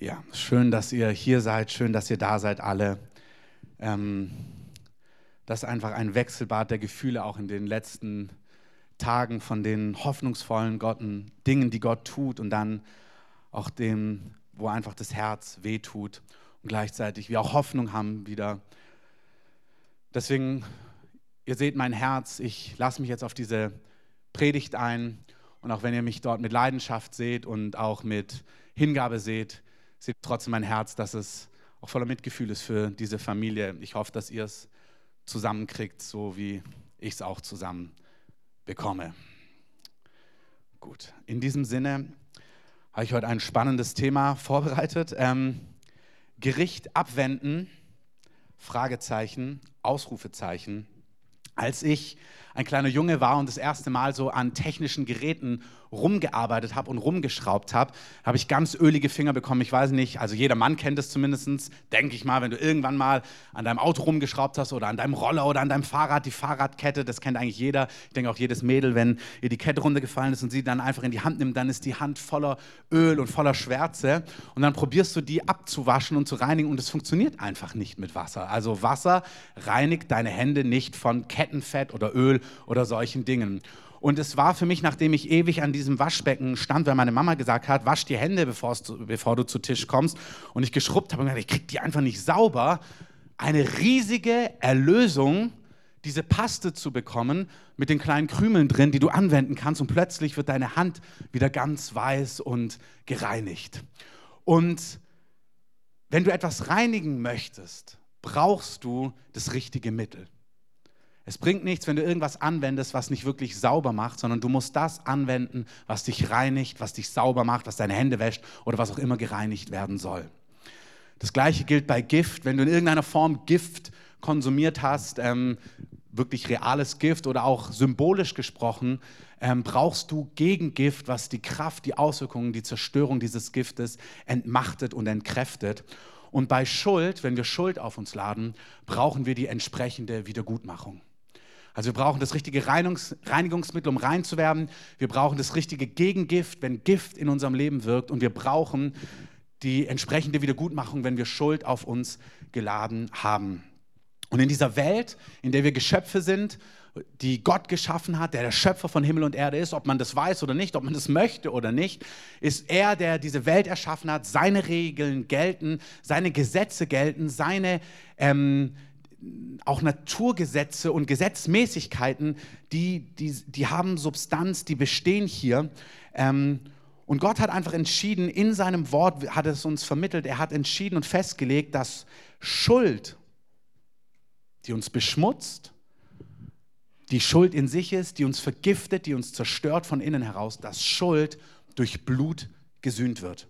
Ja, schön, dass ihr hier seid, schön, dass ihr da seid, alle. Ähm, das ist einfach ein Wechselbad der Gefühle auch in den letzten Tagen von den hoffnungsvollen Gotten, Dingen, die Gott tut und dann auch dem, wo einfach das Herz wehtut und gleichzeitig wir auch Hoffnung haben wieder. Deswegen, ihr seht mein Herz, ich lasse mich jetzt auf diese Predigt ein und auch wenn ihr mich dort mit Leidenschaft seht und auch mit Hingabe seht, seht trotzdem mein Herz, dass es auch voller Mitgefühl ist für diese Familie. Ich hoffe, dass ihr es zusammenkriegt, so wie ich es auch zusammen bekomme. Gut, in diesem Sinne habe ich heute ein spannendes Thema vorbereitet. Ähm, Gericht abwenden, Fragezeichen, Ausrufezeichen. Als ich ein kleiner Junge war und das erste Mal so an technischen Geräten rumgearbeitet habe und rumgeschraubt habe, habe ich ganz ölige Finger bekommen. Ich weiß nicht, also jeder Mann kennt es zumindest, denke ich mal, wenn du irgendwann mal an deinem Auto rumgeschraubt hast oder an deinem Roller oder an deinem Fahrrad, die Fahrradkette, das kennt eigentlich jeder. Ich denke auch jedes Mädel, wenn ihr die Kette runtergefallen ist und sie dann einfach in die Hand nimmt, dann ist die Hand voller Öl und voller Schwärze und dann probierst du die abzuwaschen und zu reinigen und es funktioniert einfach nicht mit Wasser. Also Wasser reinigt deine Hände nicht von Kettenfett oder Öl oder solchen Dingen. Und es war für mich, nachdem ich ewig an diesem Waschbecken stand, weil meine Mama gesagt hat, wasch die Hände, bevor du zu Tisch kommst. Und ich geschrubbt habe und gesagt, ich krieg die einfach nicht sauber. Eine riesige Erlösung, diese Paste zu bekommen mit den kleinen Krümeln drin, die du anwenden kannst. Und plötzlich wird deine Hand wieder ganz weiß und gereinigt. Und wenn du etwas reinigen möchtest, brauchst du das richtige Mittel. Es bringt nichts, wenn du irgendwas anwendest, was nicht wirklich sauber macht, sondern du musst das anwenden, was dich reinigt, was dich sauber macht, was deine Hände wäscht oder was auch immer gereinigt werden soll. Das gleiche gilt bei Gift. Wenn du in irgendeiner Form Gift konsumiert hast, ähm, wirklich reales Gift oder auch symbolisch gesprochen, ähm, brauchst du Gegengift, was die Kraft, die Auswirkungen, die Zerstörung dieses Giftes entmachtet und entkräftet. Und bei Schuld, wenn wir Schuld auf uns laden, brauchen wir die entsprechende Wiedergutmachung. Also wir brauchen das richtige Reinigungs Reinigungsmittel, um rein zu werden. Wir brauchen das richtige Gegengift, wenn Gift in unserem Leben wirkt. Und wir brauchen die entsprechende Wiedergutmachung, wenn wir Schuld auf uns geladen haben. Und in dieser Welt, in der wir Geschöpfe sind, die Gott geschaffen hat, der der Schöpfer von Himmel und Erde ist, ob man das weiß oder nicht, ob man das möchte oder nicht, ist er, der diese Welt erschaffen hat. Seine Regeln gelten, seine Gesetze gelten, seine ähm, auch Naturgesetze und Gesetzmäßigkeiten, die, die, die haben Substanz, die bestehen hier. Ähm, und Gott hat einfach entschieden, in seinem Wort hat es uns vermittelt, er hat entschieden und festgelegt, dass Schuld, die uns beschmutzt, die Schuld in sich ist, die uns vergiftet, die uns zerstört von innen heraus, dass Schuld durch Blut gesühnt wird.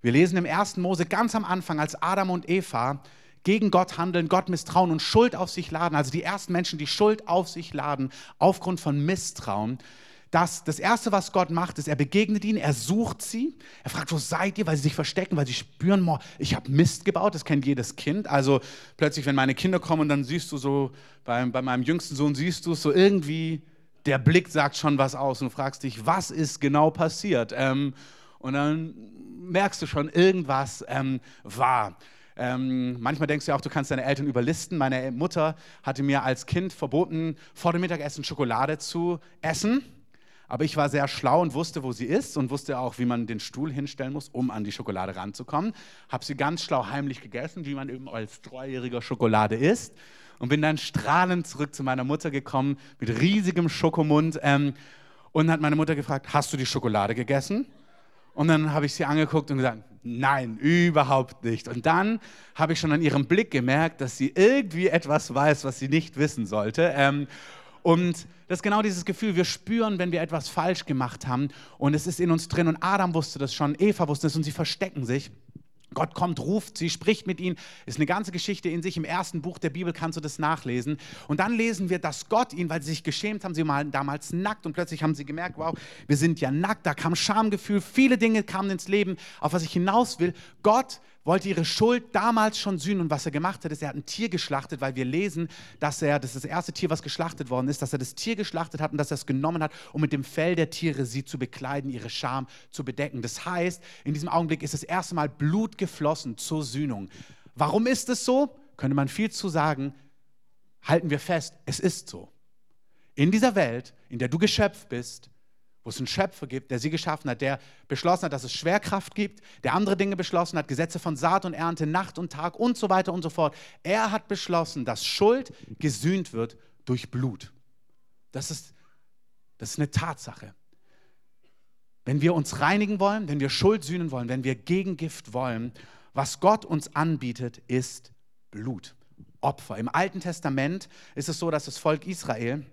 Wir lesen im 1. Mose ganz am Anfang, als Adam und Eva gegen Gott handeln, Gott misstrauen und Schuld auf sich laden, also die ersten Menschen, die Schuld auf sich laden aufgrund von Misstrauen, dass das Erste, was Gott macht, ist, er begegnet ihnen, er sucht sie, er fragt, wo seid ihr, weil sie sich verstecken, weil sie spüren, ich habe Mist gebaut, das kennt jedes Kind. Also plötzlich, wenn meine Kinder kommen, dann siehst du so, bei, bei meinem jüngsten Sohn siehst du es so irgendwie, der Blick sagt schon was aus und du fragst dich, was ist genau passiert? Ähm, und dann merkst du schon, irgendwas ähm, war. Ähm, manchmal denkst du ja auch, du kannst deine Eltern überlisten. Meine Mutter hatte mir als Kind verboten, vor dem Mittagessen Schokolade zu essen. Aber ich war sehr schlau und wusste, wo sie ist und wusste auch, wie man den Stuhl hinstellen muss, um an die Schokolade ranzukommen. Habe sie ganz schlau heimlich gegessen, wie man eben als Dreijähriger Schokolade isst. Und bin dann strahlend zurück zu meiner Mutter gekommen, mit riesigem Schokomund. Ähm, und hat meine Mutter gefragt, hast du die Schokolade gegessen? Und dann habe ich sie angeguckt und gesagt, nein, überhaupt nicht. Und dann habe ich schon an ihrem Blick gemerkt, dass sie irgendwie etwas weiß, was sie nicht wissen sollte. Ähm, und das ist genau dieses Gefühl, wir spüren, wenn wir etwas falsch gemacht haben und es ist in uns drin. Und Adam wusste das schon, Eva wusste es und sie verstecken sich. Gott kommt, ruft sie, spricht mit ihnen. Ist eine ganze Geschichte in sich. Im ersten Buch der Bibel kannst du das nachlesen. Und dann lesen wir, dass Gott ihnen, weil sie sich geschämt haben, sie waren damals nackt und plötzlich haben sie gemerkt, wow, wir sind ja nackt. Da kam Schamgefühl, viele Dinge kamen ins Leben, auf was ich hinaus will. Gott wollte ihre Schuld damals schon sühnen. Und was er gemacht hat, ist, er hat ein Tier geschlachtet, weil wir lesen, dass er, das ist das erste Tier, was geschlachtet worden ist, dass er das Tier geschlachtet hat und dass er es genommen hat, um mit dem Fell der Tiere sie zu bekleiden, ihre Scham zu bedecken. Das heißt, in diesem Augenblick ist das erste Mal Blut geflossen zur Sühnung. Warum ist es so? Könnte man viel zu sagen. Halten wir fest, es ist so. In dieser Welt, in der du geschöpft bist, wo es einen Schöpfer gibt, der sie geschaffen hat, der beschlossen hat, dass es Schwerkraft gibt, der andere Dinge beschlossen hat, Gesetze von Saat und Ernte, Nacht und Tag und so weiter und so fort. Er hat beschlossen, dass Schuld gesühnt wird durch Blut. Das ist, das ist eine Tatsache. Wenn wir uns reinigen wollen, wenn wir Schuld sühnen wollen, wenn wir Gegengift wollen, was Gott uns anbietet, ist Blut, Opfer. Im Alten Testament ist es so, dass das Volk Israel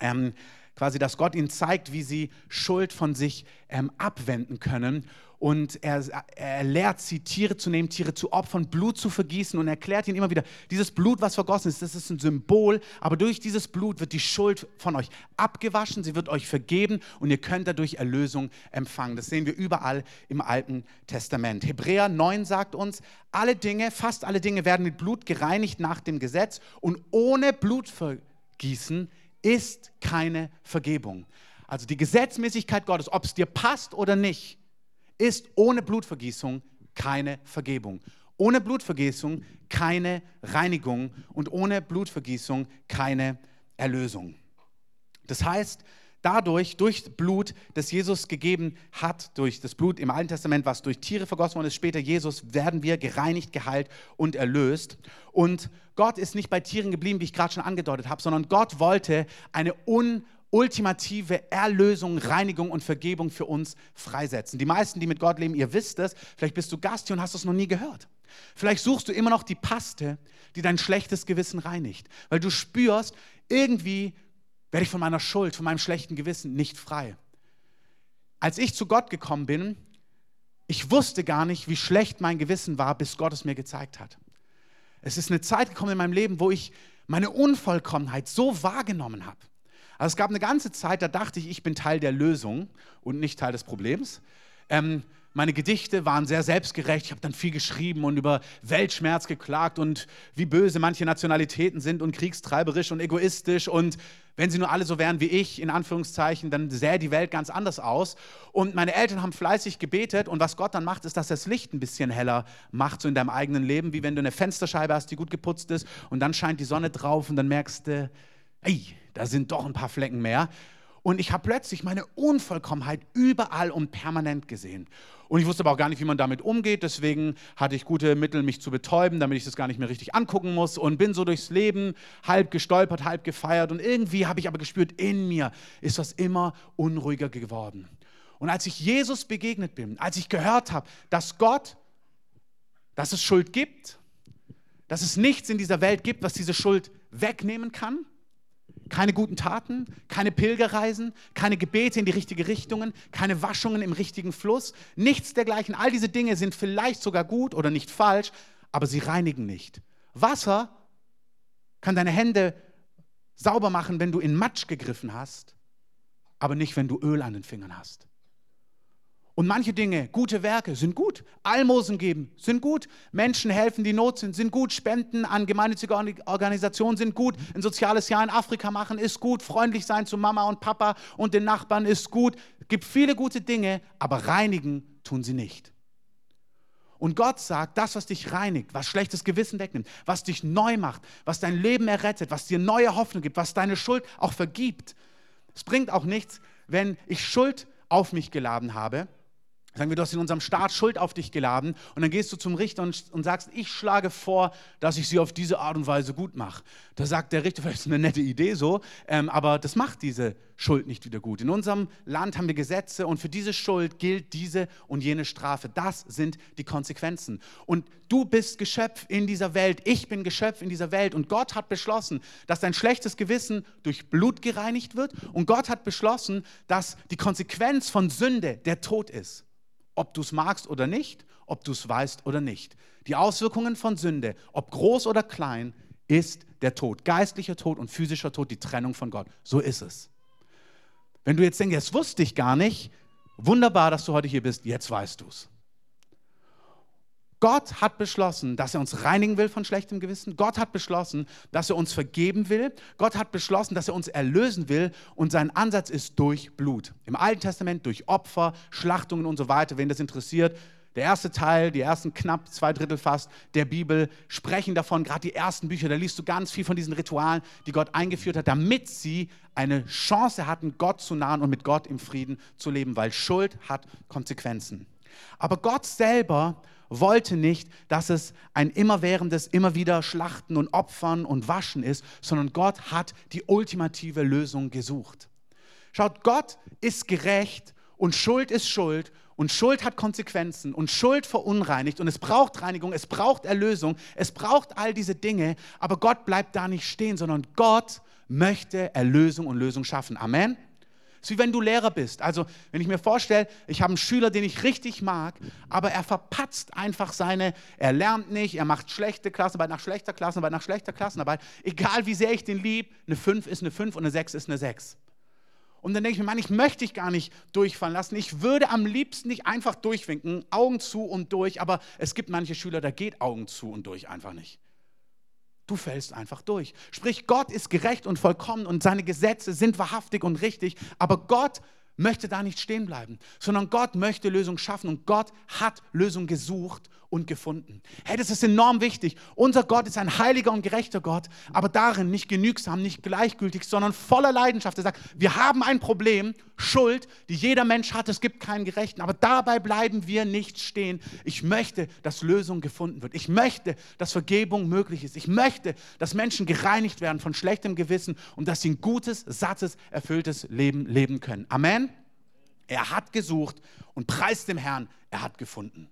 ähm, quasi, dass Gott ihnen zeigt, wie sie Schuld von sich ähm, abwenden können. Und er, er lehrt sie, Tiere zu nehmen, Tiere zu opfern, Blut zu vergießen und erklärt ihnen immer wieder, dieses Blut, was vergossen ist, das ist ein Symbol, aber durch dieses Blut wird die Schuld von euch abgewaschen, sie wird euch vergeben und ihr könnt dadurch Erlösung empfangen. Das sehen wir überall im Alten Testament. Hebräer 9 sagt uns, alle Dinge, fast alle Dinge werden mit Blut gereinigt nach dem Gesetz und ohne Blutvergießen ist keine Vergebung. Also die Gesetzmäßigkeit Gottes, ob es dir passt oder nicht, ist ohne Blutvergießung keine Vergebung. Ohne Blutvergießung keine Reinigung und ohne Blutvergießung keine Erlösung. Das heißt, dadurch, durch Blut, das Jesus gegeben hat, durch das Blut im Alten Testament, was durch Tiere vergossen worden ist, später Jesus, werden wir gereinigt, geheilt und erlöst. Und Gott ist nicht bei Tieren geblieben, wie ich gerade schon angedeutet habe, sondern Gott wollte eine un ultimative Erlösung, Reinigung und Vergebung für uns freisetzen. Die meisten, die mit Gott leben, ihr wisst es, vielleicht bist du Gast hier und hast es noch nie gehört. Vielleicht suchst du immer noch die Paste, die dein schlechtes Gewissen reinigt, weil du spürst, irgendwie werde ich von meiner Schuld, von meinem schlechten Gewissen nicht frei. Als ich zu Gott gekommen bin, ich wusste gar nicht, wie schlecht mein Gewissen war, bis Gott es mir gezeigt hat. Es ist eine Zeit gekommen in meinem Leben, wo ich meine Unvollkommenheit so wahrgenommen habe. Also es gab eine ganze Zeit, da dachte ich, ich bin Teil der Lösung und nicht Teil des Problems. Ähm, meine Gedichte waren sehr selbstgerecht. Ich habe dann viel geschrieben und über Weltschmerz geklagt und wie böse manche Nationalitäten sind und kriegstreiberisch und egoistisch. Und wenn sie nur alle so wären wie ich, in Anführungszeichen, dann sähe die Welt ganz anders aus. Und meine Eltern haben fleißig gebetet. Und was Gott dann macht, ist, dass er das Licht ein bisschen heller macht, so in deinem eigenen Leben, wie wenn du eine Fensterscheibe hast, die gut geputzt ist. Und dann scheint die Sonne drauf und dann merkst du, ey, da sind doch ein paar Flecken mehr. Und ich habe plötzlich meine Unvollkommenheit überall und permanent gesehen. Und ich wusste aber auch gar nicht, wie man damit umgeht. Deswegen hatte ich gute Mittel, mich zu betäuben, damit ich das gar nicht mehr richtig angucken muss. Und bin so durchs Leben halb gestolpert, halb gefeiert. Und irgendwie habe ich aber gespürt, in mir ist das immer unruhiger geworden. Und als ich Jesus begegnet bin, als ich gehört habe, dass Gott, dass es Schuld gibt, dass es nichts in dieser Welt gibt, was diese Schuld wegnehmen kann, keine guten Taten, keine Pilgerreisen, keine Gebete in die richtige Richtung, keine Waschungen im richtigen Fluss, nichts dergleichen. All diese Dinge sind vielleicht sogar gut oder nicht falsch, aber sie reinigen nicht. Wasser kann deine Hände sauber machen, wenn du in Matsch gegriffen hast, aber nicht, wenn du Öl an den Fingern hast. Und manche Dinge, gute Werke, sind gut. Almosen geben, sind gut. Menschen helfen, die Not sind, sind gut. Spenden an gemeinnützige Organisationen sind gut. Ein soziales Jahr in Afrika machen ist gut. Freundlich sein zu Mama und Papa und den Nachbarn ist gut. Es gibt viele gute Dinge, aber reinigen tun sie nicht. Und Gott sagt, das, was dich reinigt, was schlechtes Gewissen wegnimmt, was dich neu macht, was dein Leben errettet, was dir neue Hoffnung gibt, was deine Schuld auch vergibt. Es bringt auch nichts, wenn ich Schuld auf mich geladen habe Sagen wir, du hast in unserem Staat Schuld auf dich geladen und dann gehst du zum Richter und, und, sagst, ich schlage vor, dass ich sie auf diese Art und Weise gut mache. Da sagt der Richter, vielleicht ist eine nette Idee so, ähm, aber das macht diese Schuld nicht wieder gut. In unserem Land haben wir Gesetze und für diese Schuld gilt diese und jene Strafe. Das sind die Konsequenzen. Und du bist Geschöpf in dieser Welt, ich bin Geschöpf in dieser Welt und Gott hat beschlossen, dass dein schlechtes Gewissen durch Blut gereinigt wird und Gott hat beschlossen, dass die Konsequenz von Sünde der Tod ist. Ob du es magst oder nicht, ob du es weißt oder nicht. Die Auswirkungen von Sünde, ob groß oder klein, ist der Tod. Geistlicher Tod und physischer Tod, die Trennung von Gott. So ist es. Wenn du jetzt denkst, das wusste ich gar nicht, wunderbar, dass du heute hier bist, jetzt weißt du es. Gott hat beschlossen, dass er uns reinigen will von schlechtem Gewissen. Gott hat beschlossen, dass er uns vergeben will. Gott hat beschlossen, dass er uns erlösen will. Und sein Ansatz ist durch Blut. Im Alten Testament durch Opfer, Schlachtungen und so weiter. Wen das interessiert, der erste Teil, die ersten knapp zwei Drittel fast der Bibel sprechen davon, gerade die ersten Bücher, da liest du ganz viel von diesen Ritualen, die Gott eingeführt hat, damit sie eine Chance hatten, Gott zu nahen und mit Gott im Frieden zu leben, weil Schuld hat Konsequenzen. Aber Gott selber wollte nicht, dass es ein immerwährendes, immer wieder Schlachten und Opfern und Waschen ist, sondern Gott hat die ultimative Lösung gesucht. Schaut, Gott ist gerecht und Schuld ist Schuld und Schuld hat Konsequenzen und Schuld verunreinigt und es braucht Reinigung, es braucht Erlösung, es braucht all diese Dinge, aber Gott bleibt da nicht stehen, sondern Gott möchte Erlösung und Lösung schaffen. Amen. Ist wie wenn du Lehrer bist. Also, wenn ich mir vorstelle, ich habe einen Schüler, den ich richtig mag, aber er verpatzt einfach seine, er lernt nicht, er macht schlechte Klassenarbeit nach schlechter Klassenarbeit nach schlechter Klassenarbeit. Egal wie sehr ich den lieb, eine 5 ist eine 5 und eine 6 ist eine 6. Und dann denke ich mir, Mann, ich möchte dich gar nicht durchfallen lassen. Ich würde am liebsten nicht einfach durchwinken, Augen zu und durch, aber es gibt manche Schüler, da geht Augen zu und durch einfach nicht. Du fällst einfach durch. Sprich, Gott ist gerecht und vollkommen und seine Gesetze sind wahrhaftig und richtig, aber Gott möchte da nicht stehen bleiben, sondern Gott möchte Lösung schaffen und Gott hat Lösung gesucht und gefunden. Hey, das ist enorm wichtig. Unser Gott ist ein heiliger und gerechter Gott, aber darin nicht genügsam, nicht gleichgültig, sondern voller Leidenschaft. Er sagt, wir haben ein Problem, Schuld, die jeder Mensch hat, es gibt keinen Gerechten, aber dabei bleiben wir nicht stehen. Ich möchte, dass Lösung gefunden wird. Ich möchte, dass Vergebung möglich ist. Ich möchte, dass Menschen gereinigt werden von schlechtem Gewissen und dass sie ein gutes, sattes, erfülltes Leben leben können. Amen. Er hat gesucht und preist dem Herrn, er hat gefunden.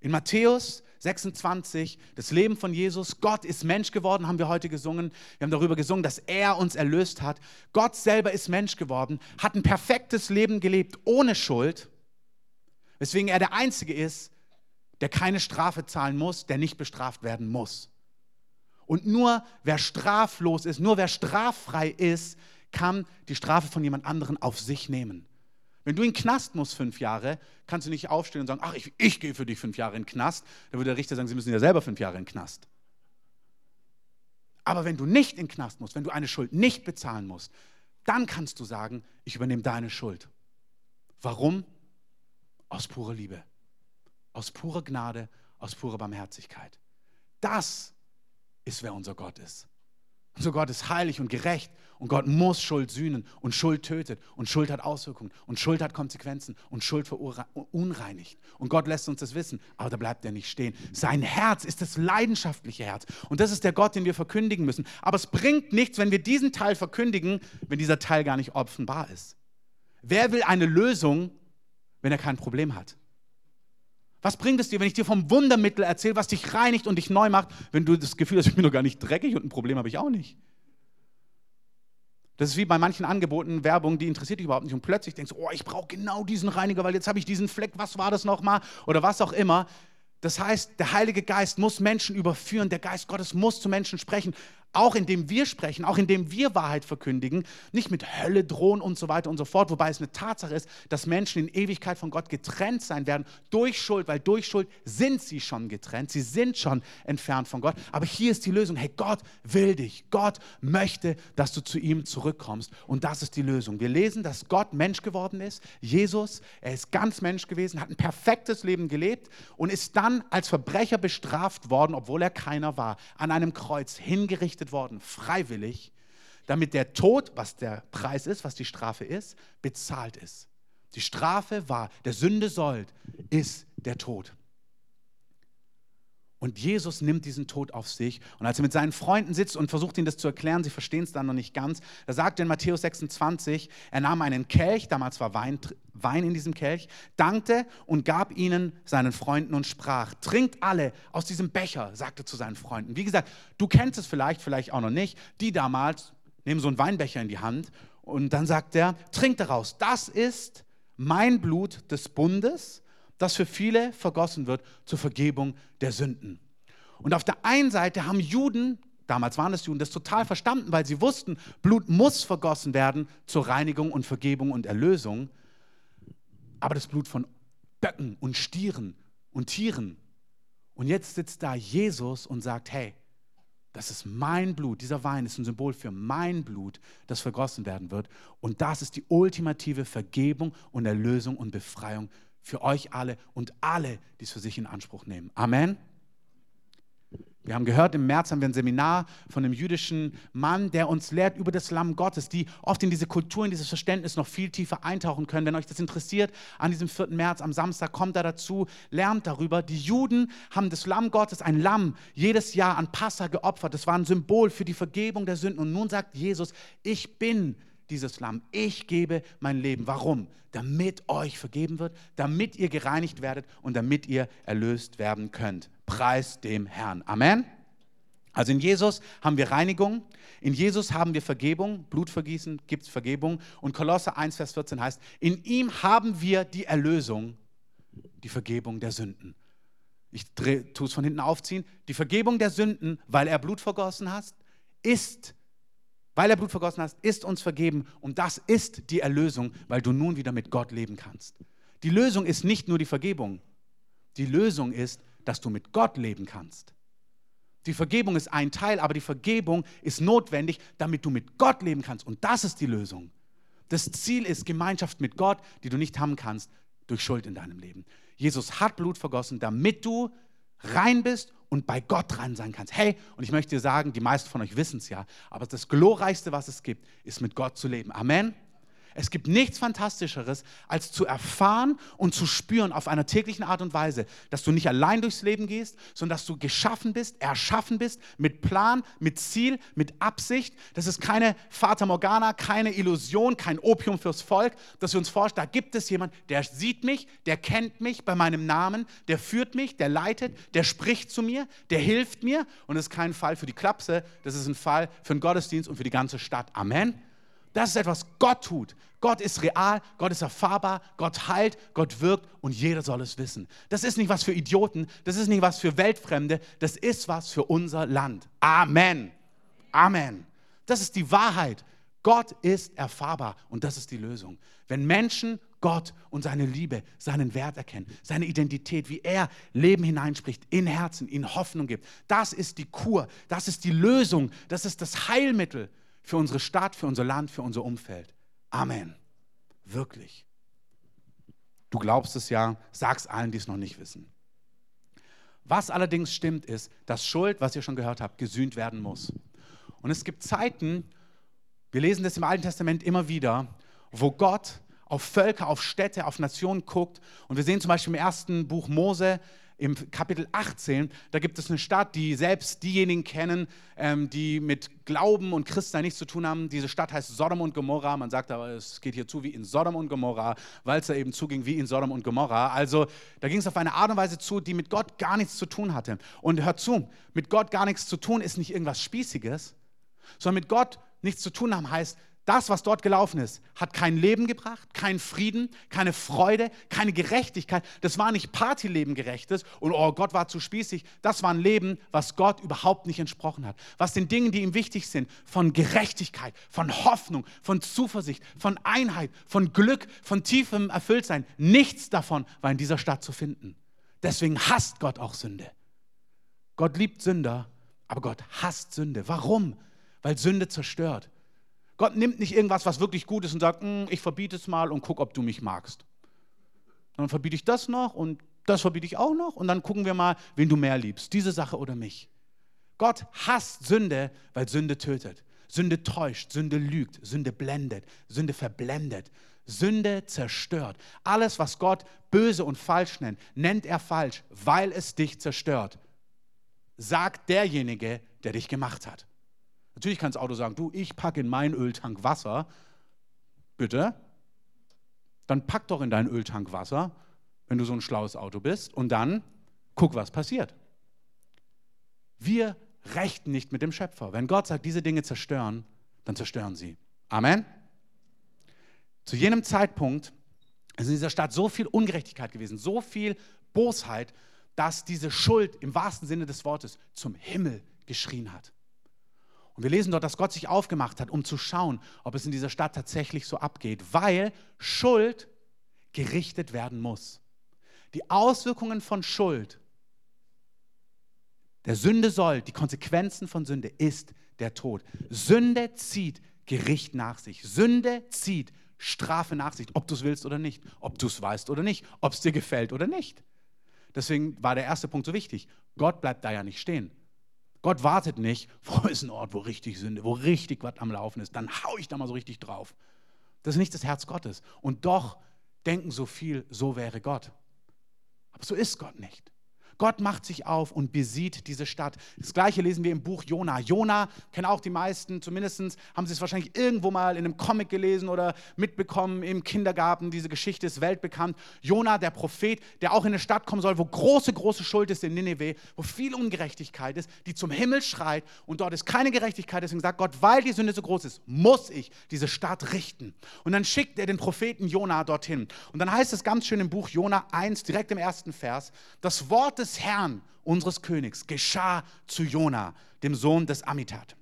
In Matthäus 26, das Leben von Jesus, Gott ist Mensch geworden, haben wir heute gesungen. Wir haben darüber gesungen, dass er uns erlöst hat. Gott selber ist Mensch geworden, hat ein perfektes Leben gelebt, ohne Schuld, weswegen er der Einzige ist, der keine Strafe zahlen muss, der nicht bestraft werden muss. Und nur wer straflos ist, nur wer straffrei ist, kann die Strafe von jemand anderen auf sich nehmen. Wenn du in den Knast musst fünf Jahre, kannst du nicht aufstehen und sagen, ach, ich, ich gehe für dich fünf Jahre in den Knast. Dann würde der Richter sagen, sie müssen ja selber fünf Jahre in den Knast. Aber wenn du nicht in den Knast musst, wenn du eine Schuld nicht bezahlen musst, dann kannst du sagen, ich übernehme deine Schuld. Warum? Aus purer Liebe, aus purer Gnade, aus purer Barmherzigkeit. Das ist, wer unser Gott ist. Unser Gott ist heilig und gerecht und Gott muss Schuld sühnen und Schuld tötet und Schuld hat Auswirkungen und Schuld hat Konsequenzen und Schuld verunreinigt. Und Gott lässt uns das wissen, aber da bleibt er nicht stehen. Sein Herz ist das leidenschaftliche Herz und das ist der Gott, den wir verkündigen müssen. Aber es bringt nichts, wenn wir diesen Teil verkündigen, wenn dieser Teil gar nicht offenbar ist. Wer will eine Lösung, wenn er kein Problem hat? Was bringt es dir, wenn ich dir vom Wundermittel erzähle, was dich reinigt und dich neu macht, wenn du das Gefühl hast, ich bin doch gar nicht dreckig und ein Problem habe ich auch nicht? Das ist wie bei manchen Angeboten, Werbung, die interessiert dich überhaupt nicht. Und plötzlich denkst du, oh, ich brauche genau diesen Reiniger, weil jetzt habe ich diesen Fleck, was war das nochmal? Oder was auch immer. Das heißt, der Heilige Geist muss Menschen überführen, der Geist Gottes muss zu Menschen sprechen auch indem wir sprechen, auch indem wir Wahrheit verkündigen, nicht mit Hölle drohen und so weiter und so fort, wobei es eine Tatsache ist, dass Menschen in Ewigkeit von Gott getrennt sein werden durch Schuld, weil durch Schuld sind sie schon getrennt, sie sind schon entfernt von Gott. Aber hier ist die Lösung, hey, Gott will dich, Gott möchte, dass du zu ihm zurückkommst und das ist die Lösung. Wir lesen, dass Gott Mensch geworden ist, Jesus, er ist ganz Mensch gewesen, hat ein perfektes Leben gelebt und ist dann als Verbrecher bestraft worden, obwohl er keiner war, an einem Kreuz hingerichtet hingerichtet worden, freiwillig, damit der Tod, was der Preis ist, was die Strafe ist, bezahlt ist. Die Strafe war, der Sünde Sold ist der Tod. Und Jesus nimmt diesen Tod auf sich. Und als er mit seinen Freunden sitzt und versucht, ihnen das zu erklären, sie verstehen es dann noch nicht ganz, da sagt er in Matthäus 26, er nahm einen Kelch, damals war Wein, Wein in diesem Kelch, dankte und gab ihnen seinen Freunden und sprach, trinkt alle aus diesem Becher, sagte zu seinen Freunden. Wie gesagt, du kennst es vielleicht, vielleicht auch noch nicht. Die damals nehmen so einen Weinbecher in die Hand und dann sagt er, trinkt daraus. Das ist mein Blut des Bundes, das für viele vergossen wird zur Vergebung der Sünden. Und auf der einen Seite haben Juden, damals waren es Juden, das total verstanden, weil sie wussten, Blut muss vergossen werden zur Reinigung und Vergebung und Erlösung. Aber das Blut von Böcken und Stieren und Tieren. Und jetzt sitzt da Jesus und sagt, hey, das ist mein Blut, dieser Wein ist ein Symbol für mein Blut, das vergossen werden wird. Und das ist die ultimative Vergebung und Erlösung und Befreiung für euch alle und alle, die es für sich in Anspruch nehmen. Amen. Wir haben gehört, im März haben wir ein Seminar von einem jüdischen Mann, der uns lehrt über das Lamm Gottes, die oft in diese Kultur, in dieses Verständnis noch viel tiefer eintauchen können. Wenn euch das interessiert, an diesem 4. März, am Samstag, kommt da dazu, lernt darüber. Die Juden haben das Lamm Gottes, ein Lamm, jedes Jahr an Passa geopfert. Das war ein Symbol für die Vergebung der Sünden. Und nun sagt Jesus, ich bin dieses Lamm. Ich gebe mein Leben. Warum? Damit euch vergeben wird, damit ihr gereinigt werdet und damit ihr erlöst werden könnt. Preis dem Herrn. Amen. Also in Jesus haben wir Reinigung, in Jesus haben wir Vergebung, Blutvergießen gibt es Vergebung. Und Kolosse 1, Vers 14 heißt, in ihm haben wir die Erlösung, die Vergebung der Sünden. Ich tue es von hinten aufziehen. Die Vergebung der Sünden, weil er Blut vergossen hat, ist weil er Blut vergossen hat, ist uns vergeben. Und das ist die Erlösung, weil du nun wieder mit Gott leben kannst. Die Lösung ist nicht nur die Vergebung. Die Lösung ist, dass du mit Gott leben kannst. Die Vergebung ist ein Teil, aber die Vergebung ist notwendig, damit du mit Gott leben kannst. Und das ist die Lösung. Das Ziel ist Gemeinschaft mit Gott, die du nicht haben kannst durch Schuld in deinem Leben. Jesus hat Blut vergossen, damit du rein bist und bei Gott dran sein kannst. Hey, und ich möchte dir sagen, die meisten von euch wissen es ja, aber das Glorreichste, was es gibt, ist mit Gott zu leben. Amen. Es gibt nichts Fantastischeres, als zu erfahren und zu spüren auf einer täglichen Art und Weise, dass du nicht allein durchs Leben gehst, sondern dass du geschaffen bist, erschaffen bist, mit Plan, mit Ziel, mit Absicht. Das ist keine Fata Morgana, keine Illusion, kein Opium fürs Volk, dass wir uns vorstellen, da gibt es jemand, der sieht mich, der kennt mich bei meinem Namen, der führt mich, der leitet, der spricht zu mir, der hilft mir. Und das ist kein Fall für die Klapse, das ist ein Fall für den Gottesdienst und für die ganze Stadt. Amen. Das ist etwas, Gott tut. Gott ist real, Gott ist erfahrbar, Gott heilt, Gott wirkt und jeder soll es wissen. Das ist nicht was für Idioten, das ist nicht was für Weltfremde, das ist was für unser Land. Amen. Amen. Das ist die Wahrheit. Gott ist erfahrbar und das ist die Lösung. Wenn Menschen Gott und seine Liebe, seinen Wert erkennen, seine Identität, wie er Leben hineinspricht, in Herzen, ihnen Hoffnung gibt, das ist die Kur, das ist die Lösung, das ist das Heilmittel für unsere Stadt, für unser Land, für unser Umfeld. Amen. Wirklich. Du glaubst es ja, sag's allen, die es noch nicht wissen. Was allerdings stimmt, ist, dass Schuld, was ihr schon gehört habt, gesühnt werden muss. Und es gibt Zeiten, wir lesen das im Alten Testament immer wieder, wo Gott auf Völker, auf Städte, auf Nationen guckt. Und wir sehen zum Beispiel im ersten Buch Mose, im Kapitel 18, da gibt es eine Stadt, die selbst diejenigen kennen, ähm, die mit Glauben und Christen nichts zu tun haben. Diese Stadt heißt Sodom und Gomorra. Man sagt aber, es geht hier zu wie in Sodom und Gomorra, weil es da eben zuging wie in Sodom und Gomorra. Also da ging es auf eine Art und Weise zu, die mit Gott gar nichts zu tun hatte. Und hört zu, mit Gott gar nichts zu tun ist nicht irgendwas Spießiges, sondern mit Gott nichts zu tun haben heißt, das, was dort gelaufen ist, hat kein Leben gebracht, keinen Frieden, keine Freude, keine Gerechtigkeit. Das war nicht Partyleben gerechtes und oh, Gott war zu spießig. Das war ein Leben, was Gott überhaupt nicht entsprochen hat. Was den Dingen, die ihm wichtig sind, von Gerechtigkeit, von Hoffnung, von Zuversicht, von Einheit, von Glück, von tiefem Erfülltsein, nichts davon war in dieser Stadt zu finden. Deswegen hasst Gott auch Sünde. Gott liebt Sünder, aber Gott hasst Sünde. Warum? Weil Sünde zerstört. Gott nimmt nicht irgendwas, was wirklich gut ist und sagt, hm, ich verbiete es mal und guck, ob du mich magst. Dann verbiete ich das noch und das verbiete ich auch noch und dann gucken wir mal, wen du mehr liebst, diese Sache oder mich. Gott hasst Sünde, weil Sünde tötet. Sünde täuscht, Sünde lügt, Sünde blendet, Sünde verblendet. Sünde zerstört. Alles, was Gott böse und falsch nennt, nennt er falsch, weil es dich zerstört. Sagt derjenige, der dich gemacht hat. Natürlich kann das Auto sagen, du, ich packe in meinen Öltank Wasser. Bitte. Dann pack doch in deinen Öltank Wasser, wenn du so ein schlaues Auto bist. Und dann guck, was passiert. Wir rechten nicht mit dem Schöpfer. Wenn Gott sagt, diese Dinge zerstören, dann zerstören sie. Amen. Zu jenem Zeitpunkt ist in dieser Stadt so viel Ungerechtigkeit gewesen, so viel Bosheit, dass diese Schuld im wahrsten Sinne des Wortes zum Himmel geschrien hat. Und wir lesen dort, dass Gott sich aufgemacht hat, um zu schauen, ob es in dieser Stadt tatsächlich so abgeht, weil Schuld gerichtet werden muss. Die Auswirkungen von Schuld, der Sünde soll, die Konsequenzen von Sünde ist der Tod. Sünde zieht Gericht nach sich. Sünde zieht Strafe nach sich, ob du es willst oder nicht, ob du es weißt oder nicht, ob es dir gefällt oder nicht. Deswegen war der erste Punkt so wichtig. Gott bleibt da ja nicht stehen. Gott wartet nicht, wo ist ein Ort, wo richtig Sünde, wo richtig was am Laufen ist, dann hau ich da mal so richtig drauf. Das ist nicht das Herz Gottes. Und doch denken so viel, so wäre Gott. Aber so ist Gott nicht. Gott macht sich auf und besieht diese Stadt. Das gleiche lesen wir im Buch Jona. Jona kennen auch die meisten, zumindest haben sie es wahrscheinlich irgendwo mal in einem Comic gelesen oder mitbekommen im Kindergarten. Diese Geschichte ist weltbekannt. Jona, der Prophet, der auch in eine Stadt kommen soll, wo große, große Schuld ist in Nineveh, wo viel Ungerechtigkeit ist, die zum Himmel schreit und dort ist keine Gerechtigkeit. Deswegen sagt Gott, weil die Sünde so groß ist, muss ich diese Stadt richten. Und dann schickt er den Propheten Jona dorthin. Und dann heißt es ganz schön im Buch Jona 1, direkt im ersten Vers, das Wort des des Herrn, unseres Königs, geschah zu Jona, dem Sohn des Amitat.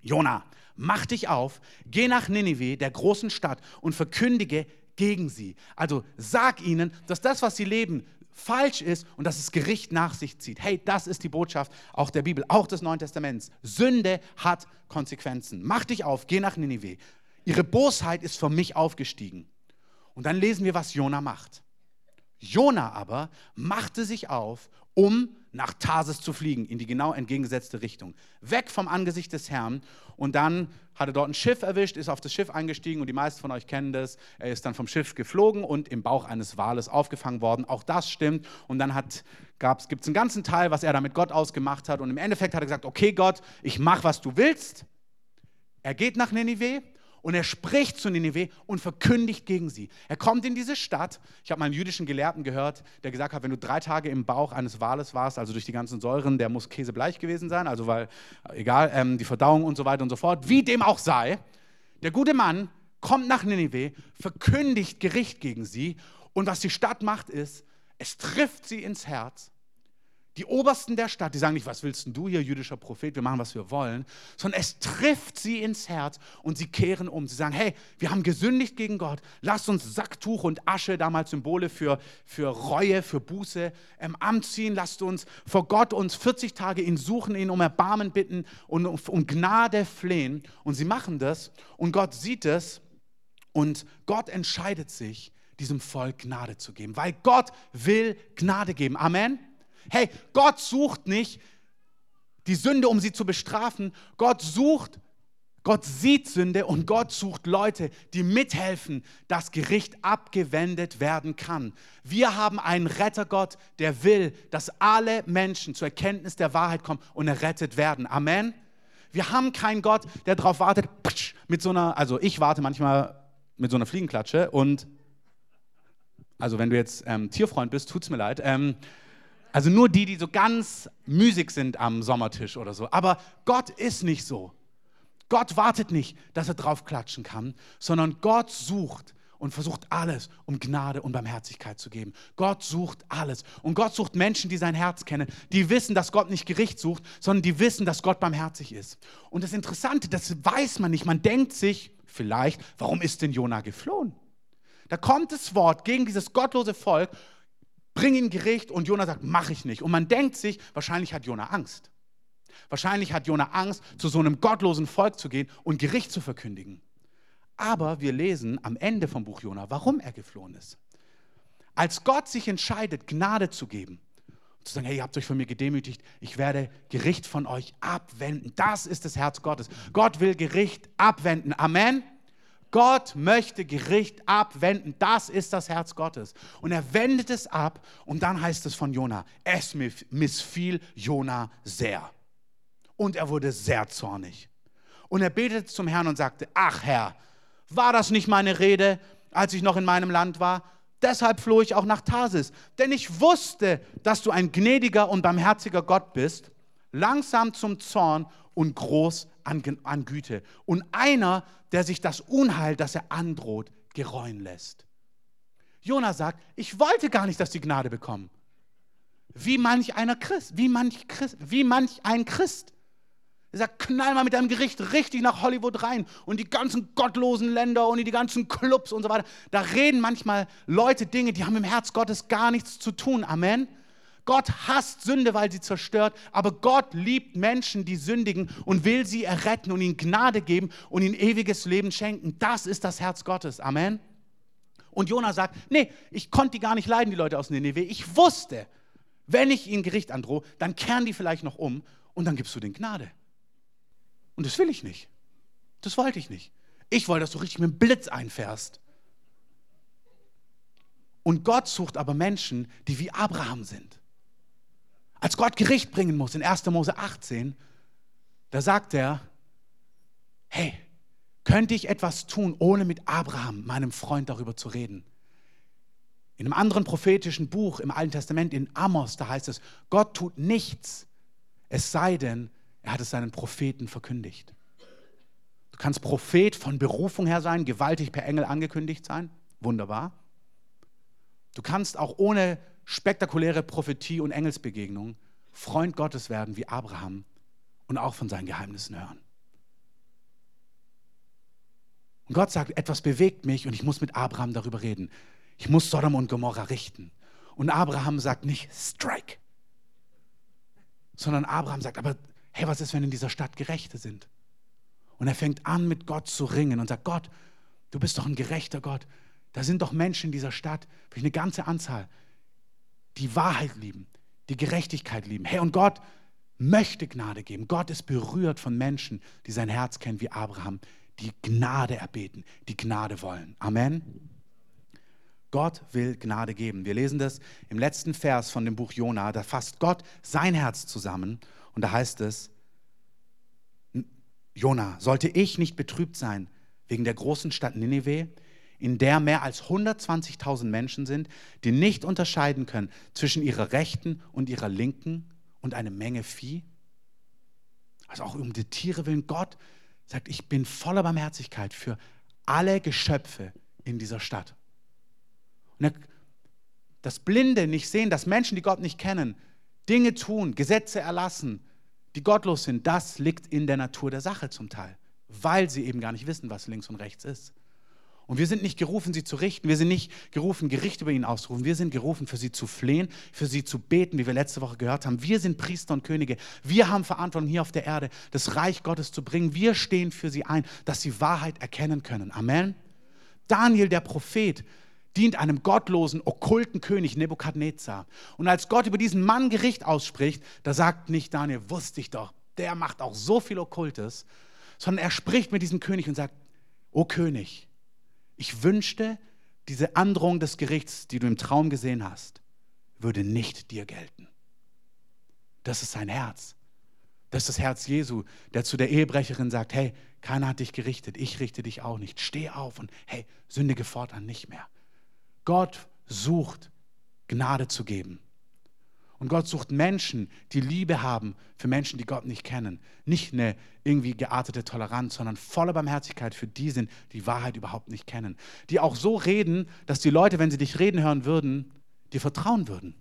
Jona, mach dich auf, geh nach Ninive, der großen Stadt, und verkündige gegen sie. Also sag ihnen, dass das, was sie leben, falsch ist und dass es Gericht nach sich zieht. Hey, das ist die Botschaft auch der Bibel, auch des Neuen Testaments. Sünde hat Konsequenzen. Mach dich auf, geh nach Ninive. Ihre Bosheit ist für mich aufgestiegen. Und dann lesen wir, was Jona macht. Jona aber machte sich auf, um nach Tarsis zu fliegen, in die genau entgegengesetzte Richtung. Weg vom Angesicht des Herrn. Und dann hat er dort ein Schiff erwischt, ist auf das Schiff eingestiegen und die meisten von euch kennen das. Er ist dann vom Schiff geflogen und im Bauch eines Wales aufgefangen worden. Auch das stimmt. Und dann gibt es einen ganzen Teil, was er da mit Gott ausgemacht hat. Und im Endeffekt hat er gesagt, okay Gott, ich mache, was du willst. Er geht nach Ninive und er spricht zu Nineveh und verkündigt gegen sie. Er kommt in diese Stadt. Ich habe mal einen jüdischen Gelehrten gehört, der gesagt hat, wenn du drei Tage im Bauch eines Wales warst, also durch die ganzen Säuren, der muss käsebleich gewesen sein, also weil, egal, ähm, die Verdauung und so weiter und so fort, wie dem auch sei, der gute Mann kommt nach Nineveh, verkündigt Gericht gegen sie und was die Stadt macht ist, es trifft sie ins Herz die Obersten der Stadt, die sagen nicht, was willst du hier, jüdischer Prophet, wir machen, was wir wollen, sondern es trifft sie ins Herz und sie kehren um. Sie sagen, hey, wir haben gesündigt gegen Gott, lasst uns Sacktuch und Asche, damals Symbole für, für Reue, für Buße, ähm, anziehen, lasst uns vor Gott uns 40 Tage ihn suchen, ihn um Erbarmen bitten und um, um Gnade flehen. Und sie machen das und Gott sieht es und Gott entscheidet sich, diesem Volk Gnade zu geben, weil Gott will Gnade geben. Amen. Hey, Gott sucht nicht die Sünde, um sie zu bestrafen. Gott sucht, Gott sieht Sünde und Gott sucht Leute, die mithelfen, dass Gericht abgewendet werden kann. Wir haben einen Rettergott, der will, dass alle Menschen zur Erkenntnis der Wahrheit kommen und errettet werden. Amen. Wir haben keinen Gott, der darauf wartet, mit so einer, also ich warte manchmal mit so einer Fliegenklatsche und, also wenn du jetzt ähm, Tierfreund bist, tut es mir leid. Ähm, also nur die, die so ganz müßig sind am Sommertisch oder so. Aber Gott ist nicht so. Gott wartet nicht, dass er draufklatschen kann, sondern Gott sucht und versucht alles, um Gnade und Barmherzigkeit zu geben. Gott sucht alles. Und Gott sucht Menschen, die sein Herz kennen, die wissen, dass Gott nicht Gericht sucht, sondern die wissen, dass Gott barmherzig ist. Und das Interessante, das weiß man nicht. Man denkt sich vielleicht, warum ist denn Jona geflohen? Da kommt das Wort gegen dieses gottlose Volk bring ihn Gericht und Jona sagt, mach ich nicht. Und man denkt sich, wahrscheinlich hat Jona Angst. Wahrscheinlich hat Jona Angst, zu so einem gottlosen Volk zu gehen und Gericht zu verkündigen. Aber wir lesen am Ende vom Buch Jona, warum er geflohen ist. Als Gott sich entscheidet, Gnade zu geben, zu sagen, hey, ihr habt euch von mir gedemütigt, ich werde Gericht von euch abwenden. Das ist das Herz Gottes. Gott will Gericht abwenden. Amen. Gott möchte Gericht abwenden. Das ist das Herz Gottes. Und er wendet es ab und dann heißt es von Jona, es missfiel Jona sehr. Und er wurde sehr zornig. Und er betete zum Herrn und sagte, ach Herr, war das nicht meine Rede, als ich noch in meinem Land war? Deshalb floh ich auch nach Tarsis, denn ich wusste, dass du ein gnädiger und barmherziger Gott bist, langsam zum Zorn und groß an, an Güte. Und einer, der sich das Unheil, das er androht, gereuen lässt. Jona sagt, ich wollte gar nicht, dass die Gnade bekommen. Wie manch einer Christ, wie manch, Christ, wie manch ein Christ. Er sagt, knall mal mit deinem Gericht richtig nach Hollywood rein und die ganzen gottlosen Länder und die ganzen Clubs und so weiter. Da reden manchmal Leute Dinge, die haben im Herz Gottes gar nichts zu tun. Amen. Gott hasst Sünde, weil sie zerstört, aber Gott liebt Menschen, die sündigen und will sie erretten und ihnen Gnade geben und ihnen ewiges Leben schenken. Das ist das Herz Gottes. Amen. Und Jona sagt, nee, ich konnte die gar nicht leiden, die Leute aus Nineveh. Ich wusste, wenn ich ihnen Gericht androhe, dann kehren die vielleicht noch um und dann gibst du den Gnade. Und das will ich nicht. Das wollte ich nicht. Ich wollte, dass du richtig mit dem Blitz einfährst. Und Gott sucht aber Menschen, die wie Abraham sind. Als Gott Gericht bringen muss in 1. Mose 18, da sagt er, hey, könnte ich etwas tun, ohne mit Abraham, meinem Freund, darüber zu reden? In einem anderen prophetischen Buch im Alten Testament, in Amos, da heißt es, Gott tut nichts, es sei denn, er hat es seinen Propheten verkündigt. Du kannst Prophet von Berufung her sein, gewaltig per Engel angekündigt sein, wunderbar. Du kannst auch ohne spektakuläre Prophetie und Engelsbegegnung Freund Gottes werden wie Abraham und auch von seinen Geheimnissen hören. Und Gott sagt, etwas bewegt mich und ich muss mit Abraham darüber reden. Ich muss Sodom und Gomorra richten. Und Abraham sagt nicht, strike, sondern Abraham sagt, aber hey, was ist, wenn in dieser Stadt Gerechte sind? Und er fängt an, mit Gott zu ringen und sagt, Gott, du bist doch ein gerechter Gott. Da sind doch Menschen in dieser Stadt, eine ganze Anzahl, die Wahrheit lieben, die Gerechtigkeit lieben. Hey, und Gott möchte Gnade geben. Gott ist berührt von Menschen, die sein Herz kennen wie Abraham, die Gnade erbeten, die Gnade wollen. Amen. Gott will Gnade geben. Wir lesen das im letzten Vers von dem Buch Jona. Da fasst Gott sein Herz zusammen und da heißt es: Jona, sollte ich nicht betrübt sein wegen der großen Stadt Nineveh, in der mehr als 120.000 Menschen sind, die nicht unterscheiden können zwischen ihrer rechten und ihrer linken und eine Menge Vieh? Also auch um die Tiere willen. Gott sagt, ich bin voller Barmherzigkeit für alle Geschöpfe in dieser Stadt. Und das Blinde nicht sehen, dass Menschen, die Gott nicht kennen, Dinge tun, Gesetze erlassen, die gottlos sind, das liegt in der Natur der Sache zum Teil, weil sie eben gar nicht wissen, was links und rechts ist. Und wir sind nicht gerufen, sie zu richten. Wir sind nicht gerufen, Gericht über ihn auszurufen. Wir sind gerufen, für sie zu flehen, für sie zu beten, wie wir letzte Woche gehört haben. Wir sind Priester und Könige. Wir haben Verantwortung hier auf der Erde, das Reich Gottes zu bringen. Wir stehen für sie ein, dass sie Wahrheit erkennen können. Amen. Daniel, der Prophet, dient einem gottlosen, okkulten König Nebukadnezar. Und als Gott über diesen Mann Gericht ausspricht, da sagt nicht Daniel, wusste ich doch, der macht auch so viel Okkultes, sondern er spricht mit diesem König und sagt, O König, ich wünschte, diese Androhung des Gerichts, die du im Traum gesehen hast, würde nicht dir gelten. Das ist sein Herz. Das ist das Herz Jesu, der zu der Ehebrecherin sagt, hey, keiner hat dich gerichtet, ich richte dich auch nicht. Steh auf und hey, sündige fortan nicht mehr. Gott sucht Gnade zu geben. Und Gott sucht Menschen, die Liebe haben für Menschen, die Gott nicht kennen. Nicht eine irgendwie geartete Toleranz, sondern voller Barmherzigkeit für die sind, die Wahrheit überhaupt nicht kennen. Die auch so reden, dass die Leute, wenn sie dich reden hören würden, dir vertrauen würden.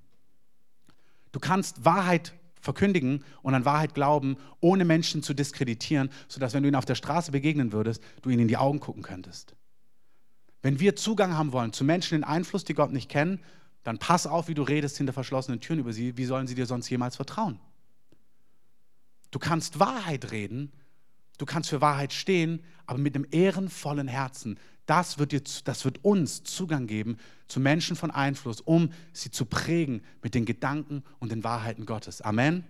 Du kannst Wahrheit verkündigen und an Wahrheit glauben, ohne Menschen zu diskreditieren, sodass, wenn du ihnen auf der Straße begegnen würdest, du ihnen in die Augen gucken könntest. Wenn wir Zugang haben wollen zu Menschen in Einfluss, die Gott nicht kennen, dann pass auf, wie du redest hinter verschlossenen Türen über sie. Wie sollen sie dir sonst jemals vertrauen? Du kannst Wahrheit reden, du kannst für Wahrheit stehen, aber mit einem ehrenvollen Herzen. Das wird, dir, das wird uns Zugang geben zu Menschen von Einfluss, um sie zu prägen mit den Gedanken und den Wahrheiten Gottes. Amen.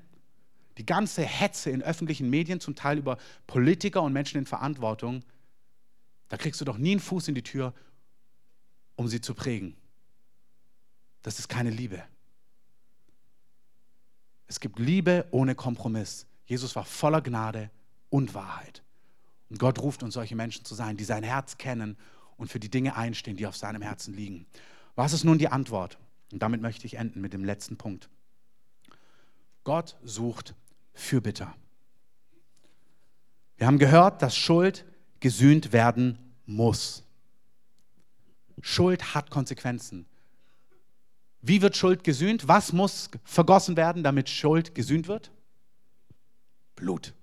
Die ganze Hetze in öffentlichen Medien, zum Teil über Politiker und Menschen in Verantwortung, da kriegst du doch nie einen Fuß in die Tür, um sie zu prägen. Das ist keine Liebe. Es gibt Liebe ohne Kompromiss. Jesus war voller Gnade und Wahrheit. Und Gott ruft uns, solche Menschen zu sein, die sein Herz kennen und für die Dinge einstehen, die auf seinem Herzen liegen. Was ist nun die Antwort? Und damit möchte ich enden mit dem letzten Punkt. Gott sucht Fürbitter. Wir haben gehört, dass Schuld gesühnt werden muss. Schuld hat Konsequenzen. Wie wird Schuld gesühnt? Was muss vergossen werden, damit Schuld gesühnt wird? Blut.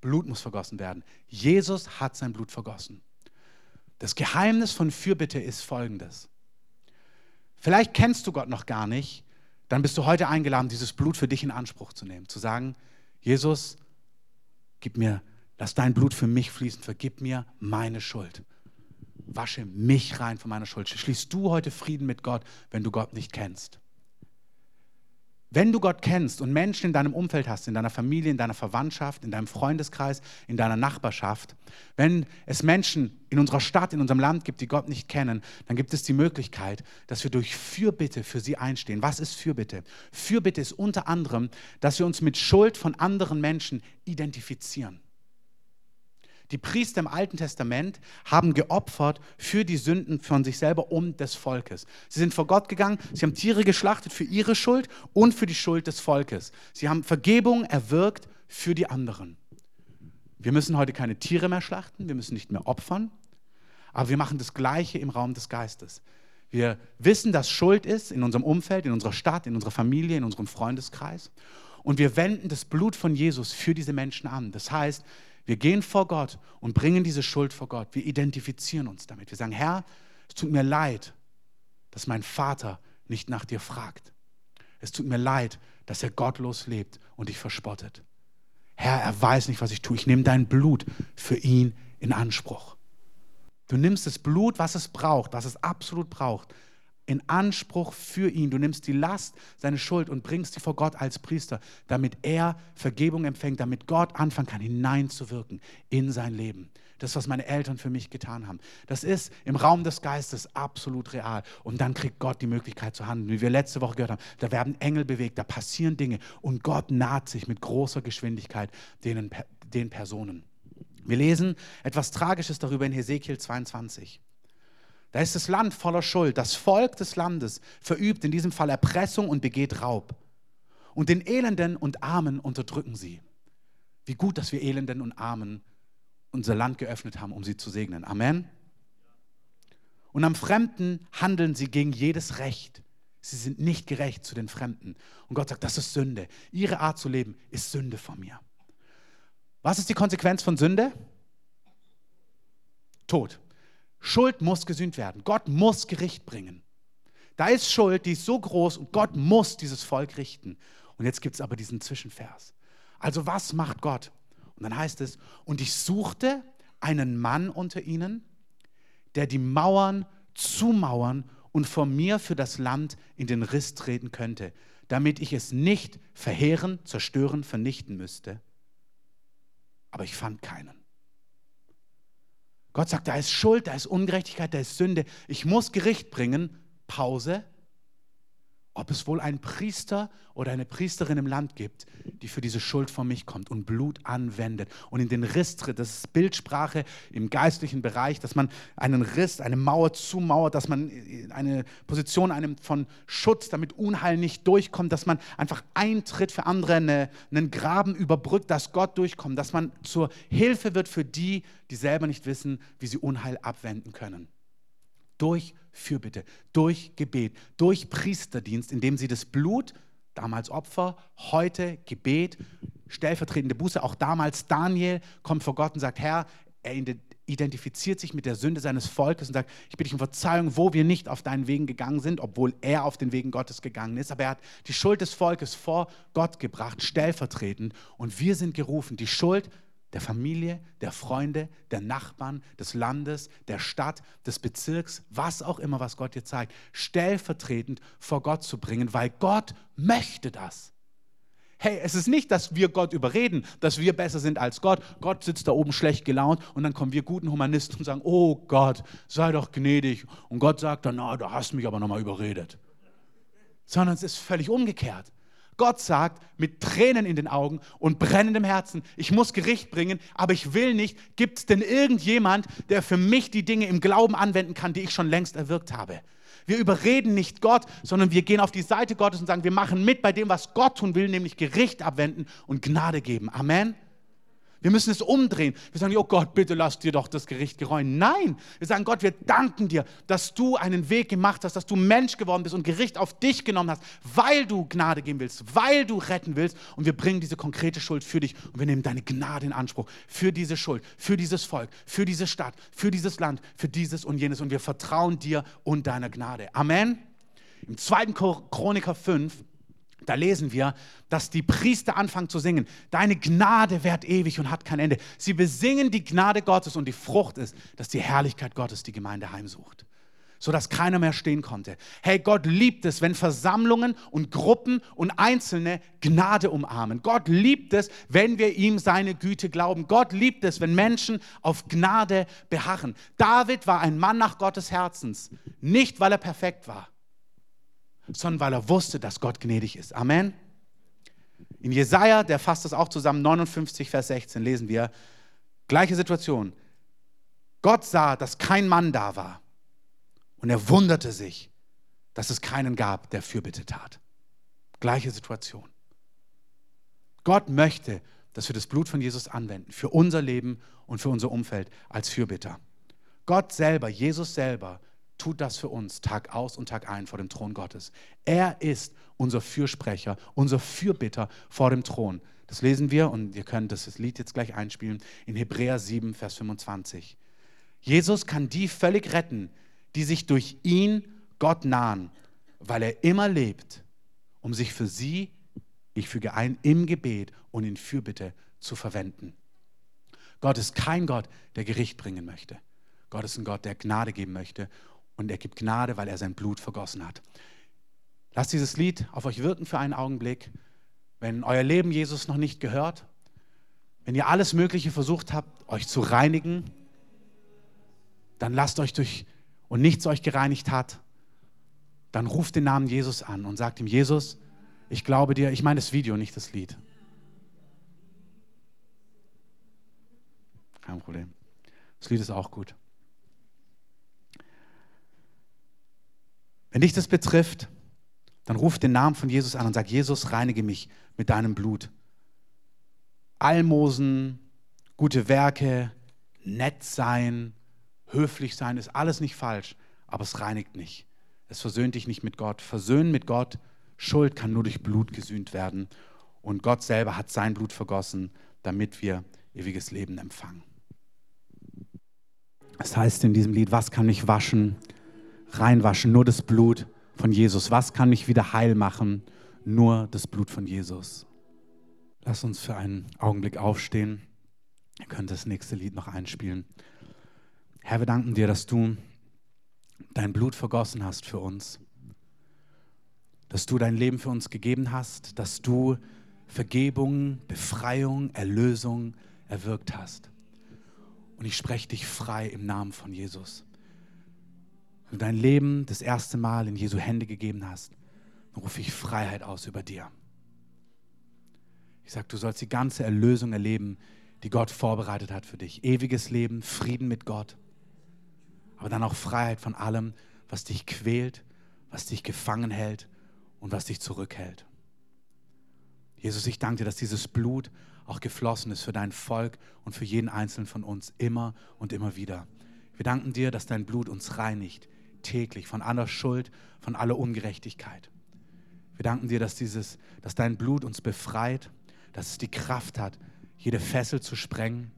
Blut muss vergossen werden. Jesus hat sein Blut vergossen. Das Geheimnis von Fürbitte ist folgendes. Vielleicht kennst du Gott noch gar nicht, dann bist du heute eingeladen, dieses Blut für dich in Anspruch zu nehmen. Zu sagen, Jesus, gib mir, lass dein Blut für mich fließen, vergib mir meine Schuld. Wasche mich rein von meiner Schuld. Schließt du heute Frieden mit Gott, wenn du Gott nicht kennst? Wenn du Gott kennst und Menschen in deinem Umfeld hast, in deiner Familie, in deiner Verwandtschaft, in deinem Freundeskreis, in deiner Nachbarschaft, wenn es Menschen in unserer Stadt, in unserem Land gibt, die Gott nicht kennen, dann gibt es die Möglichkeit, dass wir durch Fürbitte für sie einstehen. Was ist Fürbitte? Fürbitte ist unter anderem, dass wir uns mit Schuld von anderen Menschen identifizieren. Die Priester im Alten Testament haben geopfert für die Sünden von sich selber und des Volkes. Sie sind vor Gott gegangen, sie haben Tiere geschlachtet für ihre Schuld und für die Schuld des Volkes. Sie haben Vergebung erwirkt für die anderen. Wir müssen heute keine Tiere mehr schlachten, wir müssen nicht mehr opfern, aber wir machen das Gleiche im Raum des Geistes. Wir wissen, dass Schuld ist in unserem Umfeld, in unserer Stadt, in unserer Familie, in unserem Freundeskreis. Und wir wenden das Blut von Jesus für diese Menschen an. Das heißt, wir gehen vor Gott und bringen diese Schuld vor Gott. Wir identifizieren uns damit. Wir sagen, Herr, es tut mir leid, dass mein Vater nicht nach dir fragt. Es tut mir leid, dass er gottlos lebt und dich verspottet. Herr, er weiß nicht, was ich tue. Ich nehme dein Blut für ihn in Anspruch. Du nimmst das Blut, was es braucht, was es absolut braucht, in Anspruch für ihn. Du nimmst die Last, seine Schuld und bringst sie vor Gott als Priester, damit er Vergebung empfängt, damit Gott anfangen kann, hineinzuwirken in sein Leben. Das, was meine Eltern für mich getan haben. Das ist im Raum des Geistes absolut real. Und dann kriegt Gott die Möglichkeit zu handeln. Wie wir letzte Woche gehört haben, da werden Engel bewegt, da passieren Dinge und Gott naht sich mit großer Geschwindigkeit denen, den Personen. Wir lesen etwas Tragisches darüber in Hesekiel 22. Da ist das Land voller Schuld. Das Volk des Landes verübt in diesem Fall Erpressung und begeht Raub. Und den Elenden und Armen unterdrücken sie. Wie gut, dass wir Elenden und Armen unser Land geöffnet haben, um sie zu segnen. Amen. Und am Fremden handeln sie gegen jedes Recht. Sie sind nicht gerecht zu den Fremden. Und Gott sagt, das ist Sünde. Ihre Art zu leben ist Sünde von mir. Was ist die Konsequenz von Sünde? Tod. Schuld muss gesühnt werden. Gott muss Gericht bringen. Da ist Schuld, die ist so groß und Gott muss dieses Volk richten. Und jetzt gibt es aber diesen Zwischenvers. Also was macht Gott? Und dann heißt es, und ich suchte einen Mann unter ihnen, der die Mauern zumauern und vor mir für das Land in den Riss treten könnte, damit ich es nicht verheeren, zerstören, vernichten müsste. Aber ich fand keinen. Gott sagt, da ist Schuld, da ist Ungerechtigkeit, da ist Sünde. Ich muss Gericht bringen. Pause ob es wohl einen Priester oder eine Priesterin im Land gibt, die für diese Schuld von mich kommt und Blut anwendet und in den Riss tritt. Das ist Bildsprache im geistlichen Bereich, dass man einen Riss, eine Mauer zumauert, dass man eine Position einem von Schutz, damit Unheil nicht durchkommt, dass man einfach eintritt für andere, eine, einen Graben überbrückt, dass Gott durchkommt, dass man zur Hilfe wird für die, die selber nicht wissen, wie sie Unheil abwenden können. Durch Fürbitte, durch Gebet, durch Priesterdienst, indem sie das Blut, damals Opfer, heute Gebet, stellvertretende Buße, auch damals Daniel kommt vor Gott und sagt, Herr, er identifiziert sich mit der Sünde seines Volkes und sagt, ich bitte dich um Verzeihung, wo wir nicht auf deinen Wegen gegangen sind, obwohl er auf den Wegen Gottes gegangen ist. Aber er hat die Schuld des Volkes vor Gott gebracht, stellvertretend. Und wir sind gerufen, die Schuld der Familie, der Freunde, der Nachbarn, des Landes, der Stadt, des Bezirks, was auch immer, was Gott dir zeigt, stellvertretend vor Gott zu bringen, weil Gott möchte das. Hey, es ist nicht, dass wir Gott überreden, dass wir besser sind als Gott. Gott sitzt da oben schlecht gelaunt und dann kommen wir guten Humanisten und sagen, oh Gott, sei doch gnädig. Und Gott sagt dann, na, du hast mich aber nochmal überredet. Sondern es ist völlig umgekehrt. Gott sagt mit Tränen in den Augen und brennendem Herzen, ich muss Gericht bringen, aber ich will nicht, gibt es denn irgendjemand, der für mich die Dinge im Glauben anwenden kann, die ich schon längst erwirkt habe? Wir überreden nicht Gott, sondern wir gehen auf die Seite Gottes und sagen, wir machen mit bei dem, was Gott tun will, nämlich Gericht abwenden und Gnade geben. Amen. Wir müssen es umdrehen. Wir sagen, oh Gott, bitte lass dir doch das Gericht gereuen. Nein, wir sagen, Gott, wir danken dir, dass du einen Weg gemacht hast, dass du Mensch geworden bist und Gericht auf dich genommen hast, weil du Gnade geben willst, weil du retten willst. Und wir bringen diese konkrete Schuld für dich und wir nehmen deine Gnade in Anspruch für diese Schuld, für dieses Volk, für diese Stadt, für dieses Land, für dieses und jenes. Und wir vertrauen dir und deiner Gnade. Amen. Im 2. Chroniker 5 da lesen wir, dass die Priester anfangen zu singen, deine Gnade währt ewig und hat kein Ende. Sie besingen die Gnade Gottes und die Frucht ist, dass die Herrlichkeit Gottes die Gemeinde heimsucht, sodass keiner mehr stehen konnte. Hey, Gott liebt es, wenn Versammlungen und Gruppen und Einzelne Gnade umarmen. Gott liebt es, wenn wir ihm seine Güte glauben. Gott liebt es, wenn Menschen auf Gnade beharren. David war ein Mann nach Gottes Herzens, nicht weil er perfekt war sondern weil er wusste, dass Gott gnädig ist. Amen. In Jesaja, der fasst das auch zusammen, 59, Vers 16, lesen wir, gleiche Situation. Gott sah, dass kein Mann da war und er wunderte sich, dass es keinen gab, der Fürbitte tat. Gleiche Situation. Gott möchte, dass wir das Blut von Jesus anwenden für unser Leben und für unser Umfeld als Fürbitter. Gott selber, Jesus selber, tut das für uns Tag aus und Tag ein vor dem Thron Gottes. Er ist unser Fürsprecher, unser Fürbitter vor dem Thron. Das lesen wir und ihr könnt das Lied jetzt gleich einspielen in Hebräer 7, Vers 25. Jesus kann die völlig retten, die sich durch ihn Gott nahen, weil er immer lebt, um sich für sie, ich füge ein, im Gebet und in Fürbitte zu verwenden. Gott ist kein Gott, der Gericht bringen möchte. Gott ist ein Gott, der Gnade geben möchte und er gibt Gnade, weil er sein Blut vergossen hat. Lasst dieses Lied auf euch wirken für einen Augenblick. Wenn euer Leben Jesus noch nicht gehört, wenn ihr alles Mögliche versucht habt, euch zu reinigen, dann lasst euch durch und nichts euch gereinigt hat, dann ruft den Namen Jesus an und sagt ihm, Jesus, ich glaube dir, ich meine das Video, nicht das Lied. Kein Problem. Das Lied ist auch gut. Wenn dich das betrifft, dann ruf den Namen von Jesus an und sag, Jesus, reinige mich mit deinem Blut. Almosen, gute Werke, nett sein, höflich sein, ist alles nicht falsch, aber es reinigt nicht. Es versöhnt dich nicht mit Gott. Versöhnen mit Gott, Schuld kann nur durch Blut gesühnt werden. Und Gott selber hat sein Blut vergossen, damit wir ewiges Leben empfangen. Es heißt in diesem Lied, was kann mich waschen? Reinwaschen, nur das Blut von Jesus. Was kann mich wieder heil machen? Nur das Blut von Jesus. Lass uns für einen Augenblick aufstehen. Ihr könnt das nächste Lied noch einspielen. Herr, wir danken dir, dass du dein Blut vergossen hast für uns, dass du dein Leben für uns gegeben hast, dass du Vergebung, Befreiung, Erlösung erwirkt hast. Und ich spreche dich frei im Namen von Jesus du dein Leben das erste Mal in Jesu Hände gegeben hast, dann rufe ich Freiheit aus über dir. Ich sage, du sollst die ganze Erlösung erleben, die Gott vorbereitet hat für dich. Ewiges Leben, Frieden mit Gott, aber dann auch Freiheit von allem, was dich quält, was dich gefangen hält und was dich zurückhält. Jesus, ich danke dir, dass dieses Blut auch geflossen ist für dein Volk und für jeden Einzelnen von uns immer und immer wieder. Wir danken dir, dass dein Blut uns reinigt, täglich von aller Schuld, von aller Ungerechtigkeit. Wir danken dir, dass, dieses, dass dein Blut uns befreit, dass es die Kraft hat, jede Fessel zu sprengen,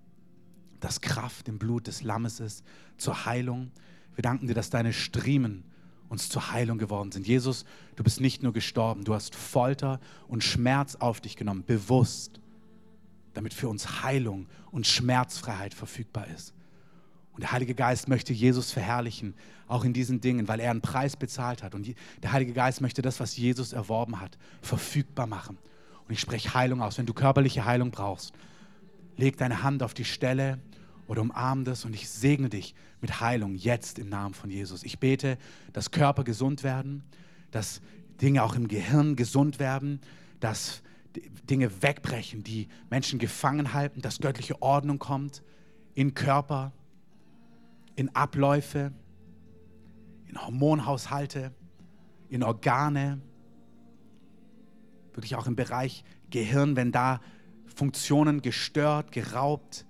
dass Kraft im Blut des Lammes ist zur Heilung. Wir danken dir, dass deine Striemen uns zur Heilung geworden sind. Jesus, du bist nicht nur gestorben, du hast Folter und Schmerz auf dich genommen, bewusst, damit für uns Heilung und Schmerzfreiheit verfügbar ist. Und der Heilige Geist möchte Jesus verherrlichen, auch in diesen Dingen, weil er einen Preis bezahlt hat. Und der Heilige Geist möchte das, was Jesus erworben hat, verfügbar machen. Und ich spreche Heilung aus. Wenn du körperliche Heilung brauchst, leg deine Hand auf die Stelle oder umarm das und ich segne dich mit Heilung jetzt im Namen von Jesus. Ich bete, dass Körper gesund werden, dass Dinge auch im Gehirn gesund werden, dass Dinge wegbrechen, die Menschen gefangen halten, dass göttliche Ordnung kommt in Körper, in Abläufe, in Hormonhaushalte, in Organe, wirklich auch im Bereich Gehirn, wenn da Funktionen gestört, geraubt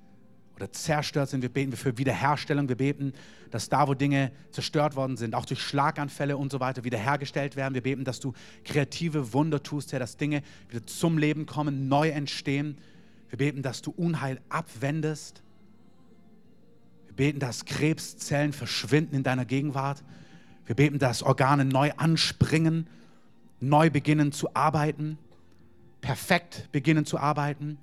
oder zerstört sind. Wir beten für Wiederherstellung. Wir beten, dass da, wo Dinge zerstört worden sind, auch durch Schlaganfälle und so weiter, wiederhergestellt werden. Wir beten, dass du kreative Wunder tust, Herr, dass Dinge wieder zum Leben kommen, neu entstehen. Wir beten, dass du Unheil abwendest. Wir beten, dass Krebszellen verschwinden in deiner Gegenwart. Wir beten, dass Organe neu anspringen, neu beginnen zu arbeiten, perfekt beginnen zu arbeiten.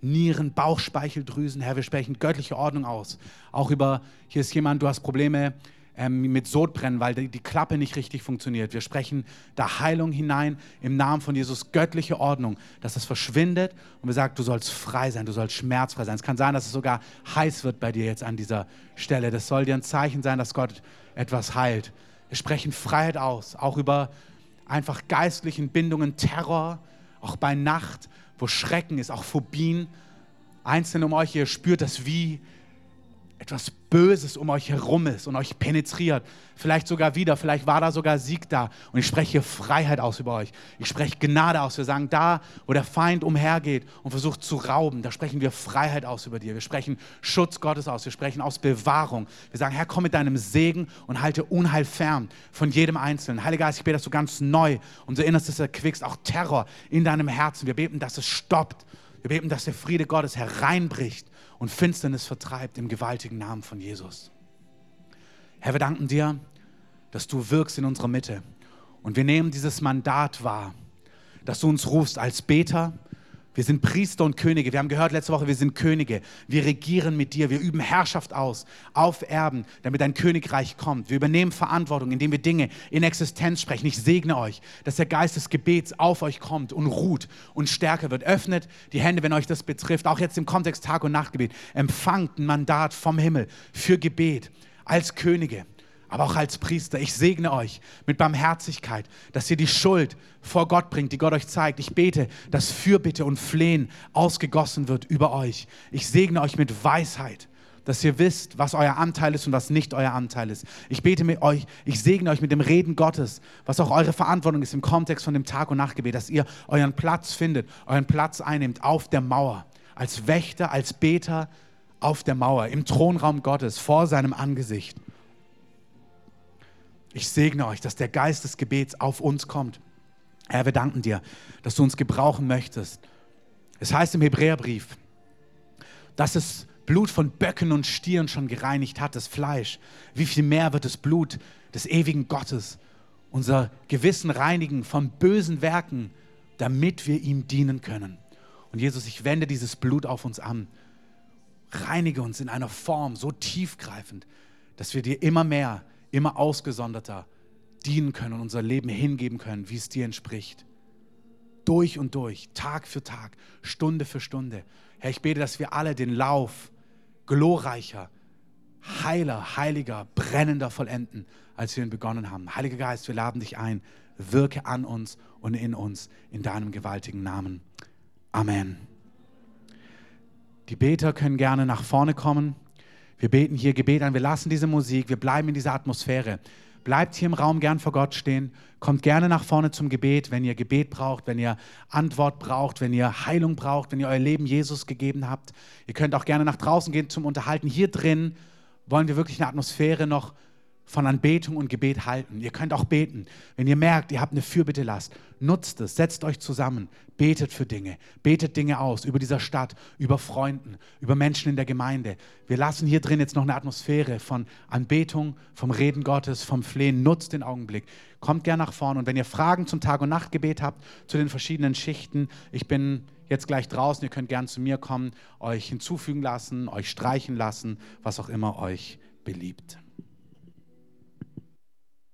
Nieren, Bauchspeicheldrüsen, Herr, wir sprechen göttliche Ordnung aus. Auch über, hier ist jemand, du hast Probleme ähm, mit Sodbrennen, weil die, die, Klappe nicht richtig funktioniert. Wir sprechen da Heilung hinein im Namen von Jesus, göttliche Ordnung, dass es verschwindet und wir sagen, du sollst frei sein, du sollst schmerzfrei sein. Es kann sein, dass es sogar heiß wird bei dir jetzt an dieser Stelle. Das soll dir ein Zeichen sein, dass Gott etwas heilt. Wir sprechen Freiheit aus, auch über einfach geistlichen Bindungen, Terror, auch bei Nacht, wo Schrecken ist, auch Phobien. Einzelne um euch, ihr spürt das wie etwas Böses um euch herum ist und euch penetriert. Vielleicht sogar wieder, vielleicht war da sogar Sieg da. Und ich spreche Freiheit aus über euch. Ich spreche Gnade aus. Wir sagen, da, wo der Feind umhergeht und versucht zu rauben, da sprechen wir Freiheit aus über dir. Wir sprechen Schutz Gottes aus. Wir sprechen aus Bewahrung. Wir sagen, Herr, komm mit deinem Segen und halte Unheil fern von jedem Einzelnen. Heiliger Geist, ich bete, dass du ganz neu unser Innerstes erquickst, auch Terror in deinem Herzen. Wir beten, dass es stoppt. Wir beten, dass der Friede Gottes hereinbricht und Finsternis vertreibt im gewaltigen Namen von Jesus. Herr, wir danken dir, dass du wirkst in unserer Mitte. Und wir nehmen dieses Mandat wahr, dass du uns rufst als Beter, wir sind Priester und Könige. Wir haben gehört letzte Woche, wir sind Könige. Wir regieren mit dir. Wir üben Herrschaft aus auf Erben, damit dein Königreich kommt. Wir übernehmen Verantwortung, indem wir Dinge in Existenz sprechen. Ich segne euch, dass der Geist des Gebets auf euch kommt und ruht und stärker wird. Öffnet die Hände, wenn euch das betrifft. Auch jetzt im Kontext Tag- und Nachtgebet. Empfangt ein Mandat vom Himmel für Gebet als Könige aber auch als Priester. Ich segne euch mit Barmherzigkeit, dass ihr die Schuld vor Gott bringt, die Gott euch zeigt. Ich bete, dass Fürbitte und Flehen ausgegossen wird über euch. Ich segne euch mit Weisheit, dass ihr wisst, was euer Anteil ist und was nicht euer Anteil ist. Ich bete mit euch, ich segne euch mit dem Reden Gottes, was auch eure Verantwortung ist im Kontext von dem Tag- und Nachtgebet, dass ihr euren Platz findet, euren Platz einnehmt auf der Mauer, als Wächter, als Beter auf der Mauer, im Thronraum Gottes, vor seinem Angesicht. Ich segne euch, dass der Geist des Gebets auf uns kommt. Herr, wir danken dir, dass du uns gebrauchen möchtest. Es heißt im Hebräerbrief, dass es Blut von Böcken und Stieren schon gereinigt hat, das Fleisch. Wie viel mehr wird das Blut des ewigen Gottes unser Gewissen reinigen von bösen Werken, damit wir ihm dienen können. Und Jesus, ich wende dieses Blut auf uns an. Reinige uns in einer Form so tiefgreifend, dass wir dir immer mehr immer ausgesonderter dienen können und unser Leben hingeben können, wie es dir entspricht. Durch und durch, Tag für Tag, Stunde für Stunde. Herr, ich bete, dass wir alle den Lauf glorreicher, heiler, heiliger, brennender vollenden, als wir ihn begonnen haben. Heiliger Geist, wir laden dich ein, wirke an uns und in uns in deinem gewaltigen Namen. Amen. Die Beter können gerne nach vorne kommen. Wir beten hier Gebet an, wir lassen diese Musik, wir bleiben in dieser Atmosphäre. Bleibt hier im Raum gern vor Gott stehen. Kommt gerne nach vorne zum Gebet, wenn ihr Gebet braucht, wenn ihr Antwort braucht, wenn ihr Heilung braucht, wenn ihr euer Leben Jesus gegeben habt. Ihr könnt auch gerne nach draußen gehen zum Unterhalten. Hier drin wollen wir wirklich eine Atmosphäre noch von Anbetung und Gebet halten. Ihr könnt auch beten. Wenn ihr merkt, ihr habt eine Fürbittelast, nutzt es, setzt euch zusammen, betet für Dinge, betet Dinge aus über dieser Stadt, über Freunden, über Menschen in der Gemeinde. Wir lassen hier drin jetzt noch eine Atmosphäre von Anbetung, vom Reden Gottes, vom Flehen. Nutzt den Augenblick. Kommt gern nach vorne. Und wenn ihr Fragen zum Tag- und Nachtgebet habt, zu den verschiedenen Schichten, ich bin jetzt gleich draußen, ihr könnt gern zu mir kommen, euch hinzufügen lassen, euch streichen lassen, was auch immer euch beliebt.